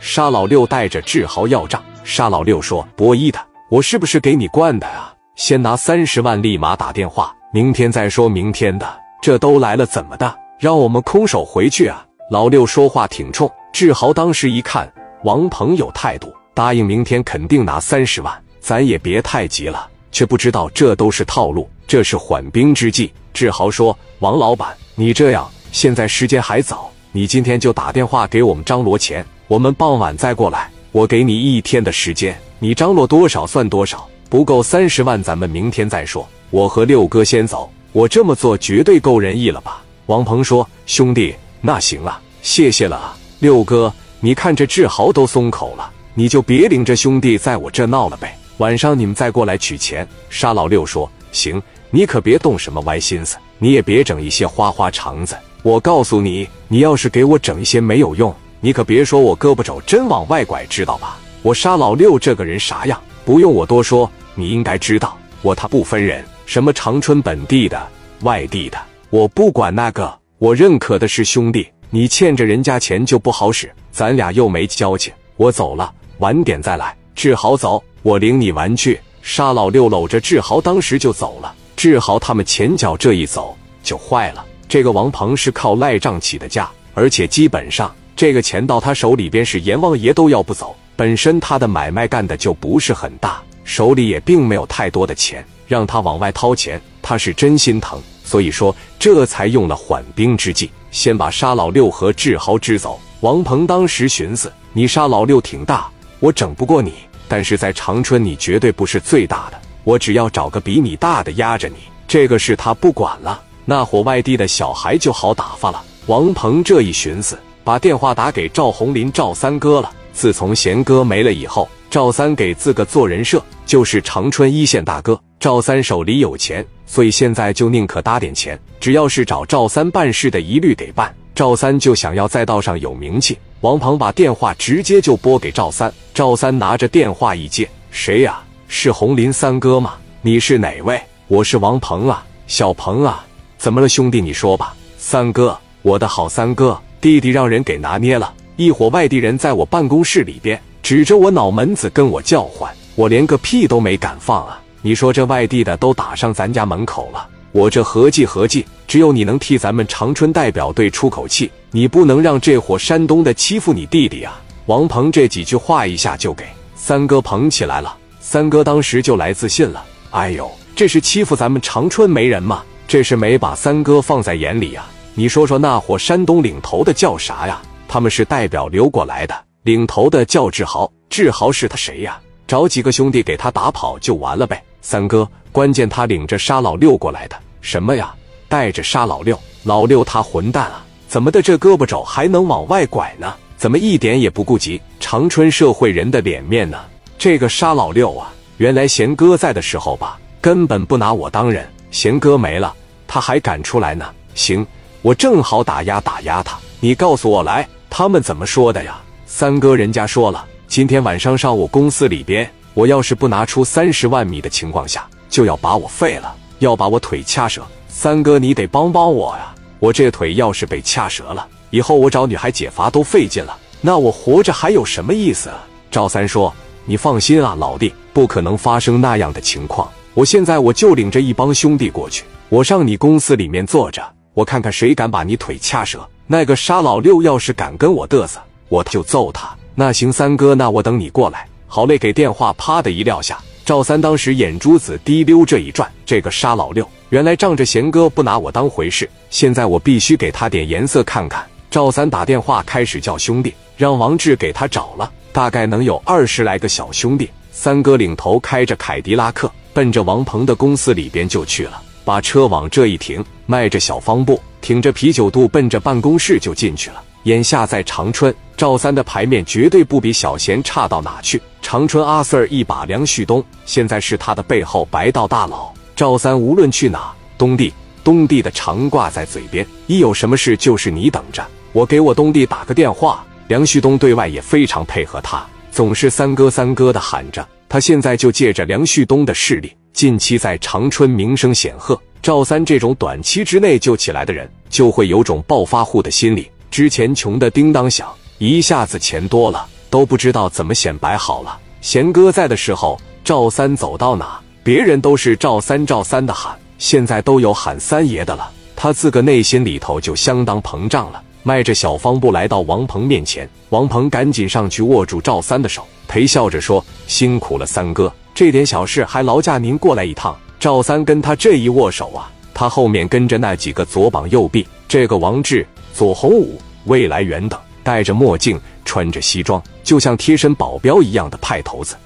沙老六带着志豪要账。沙老六说：“博一的，我是不是给你惯的啊？先拿三十万，立马打电话，明天再说明天的。这都来了，怎么的？让我们空手回去啊？”老六说话挺冲。志豪当时一看，王鹏有态度，答应明天肯定拿三十万，咱也别太急了。却不知道这都是套路，这是缓兵之计。志豪说：“王老板，你这样，现在时间还早，你今天就打电话给我们张罗钱，我们傍晚再过来。我给你一天的时间，你张罗多少算多少，不够三十万，咱们明天再说。我和六哥先走，我这么做绝对够仁义了吧？”王鹏说：“兄弟，那行了，谢谢了啊。”六哥，你看这志豪都松口了，你就别领着兄弟在我这闹了呗。晚上你们再过来取钱。沙老六说：“行，你可别动什么歪心思，你也别整一些花花肠子。我告诉你，你要是给我整一些没有用，你可别说我胳膊肘真往外拐，知道吧？我沙老六这个人啥样，不用我多说，你应该知道。我他不分人，什么长春本地的、外地的，我不管那个，我认可的是兄弟。”你欠着人家钱就不好使，咱俩又没交情。我走了，晚点再来。志豪走，我领你玩去。沙老六搂着志豪，当时就走了。志豪他们前脚这一走就坏了。这个王鹏是靠赖账起的家，而且基本上这个钱到他手里边是阎王爷都要不走。本身他的买卖干的就不是很大，手里也并没有太多的钱，让他往外掏钱，他是真心疼。所以说，这才用了缓兵之计。先把沙老六和志豪支走。王鹏当时寻思：你沙老六挺大，我整不过你；但是在长春，你绝对不是最大的。我只要找个比你大的压着你，这个事他不管了。那伙外地的小孩就好打发了。王鹏这一寻思，把电话打给赵红林、赵三哥了。自从贤哥没了以后，赵三给自个做人设就是长春一线大哥。赵三手里有钱。所以现在就宁可搭点钱，只要是找赵三办事的，一律得办。赵三就想要在道上有名气。王鹏把电话直接就拨给赵三，赵三拿着电话一接：“谁呀？是红林三哥吗？你是哪位？我是王鹏啊，小鹏啊，怎么了，兄弟？你说吧。”三哥，我的好三哥，弟弟让人给拿捏了，一伙外地人在我办公室里边指着我脑门子跟我叫唤，我连个屁都没敢放啊。你说这外地的都打上咱家门口了，我这合计合计，只有你能替咱们长春代表队出口气，你不能让这伙山东的欺负你弟弟啊！王鹏这几句话一下就给三哥捧起来了，三哥当时就来自信了。哎呦，这是欺负咱们长春没人吗？这是没把三哥放在眼里呀！你说说那伙山东领头的叫啥呀？他们是代表留过来的，领头的叫志豪，志豪是他谁呀？找几个兄弟给他打跑就完了呗。三哥，关键他领着沙老六过来的，什么呀？带着沙老六，老六他混蛋啊！怎么的，这胳膊肘还能往外拐呢？怎么一点也不顾及长春社会人的脸面呢？这个沙老六啊，原来贤哥在的时候吧，根本不拿我当人。贤哥没了，他还敢出来呢？行，我正好打压打压他。你告诉我来，他们怎么说的呀？三哥，人家说了，今天晚上上我公司里边。我要是不拿出三十万米的情况下，就要把我废了，要把我腿掐折。三哥，你得帮帮我呀！我这腿要是被掐折了，以后我找女孩解乏都费劲了，那我活着还有什么意思？赵三说：“你放心啊，老弟，不可能发生那样的情况。我现在我就领着一帮兄弟过去，我上你公司里面坐着，我看看谁敢把你腿掐折。那个沙老六要是敢跟我嘚瑟，我就揍他。那行，三哥，那我等你过来。”好嘞，给电话啪的一撂下，赵三当时眼珠子滴溜这一转，这个沙老六原来仗着贤哥不拿我当回事，现在我必须给他点颜色看看。赵三打电话开始叫兄弟，让王志给他找了，大概能有二十来个小兄弟，三哥领头开着凯迪拉克，奔着王鹏的公司里边就去了，把车往这一停，迈着小方步，挺着啤酒肚，奔着办公室就进去了。眼下在长春，赵三的牌面绝对不比小贤差到哪去。长春阿 Sir 一把梁旭东，现在是他的背后白道大佬。赵三无论去哪，东弟东弟的常挂在嘴边，一有什么事就是你等着，我给我东弟打个电话。梁旭东对外也非常配合他，总是三哥三哥的喊着。他现在就借着梁旭东的势力，近期在长春名声显赫。赵三这种短期之内就起来的人，就会有种暴发户的心理。之前穷的叮当响，一下子钱多了，都不知道怎么显摆好了。贤哥在的时候，赵三走到哪，别人都是赵三赵三的喊，现在都有喊三爷的了。他自个内心里头就相当膨胀了，迈着小方步来到王鹏面前。王鹏赶紧上去握住赵三的手，陪笑着说：“辛苦了，三哥，这点小事还劳驾您过来一趟。”赵三跟他这一握手啊，他后面跟着那几个左膀右臂，这个王志、左洪武、魏来元等，戴着墨镜，穿着西装，就像贴身保镖一样的派头子。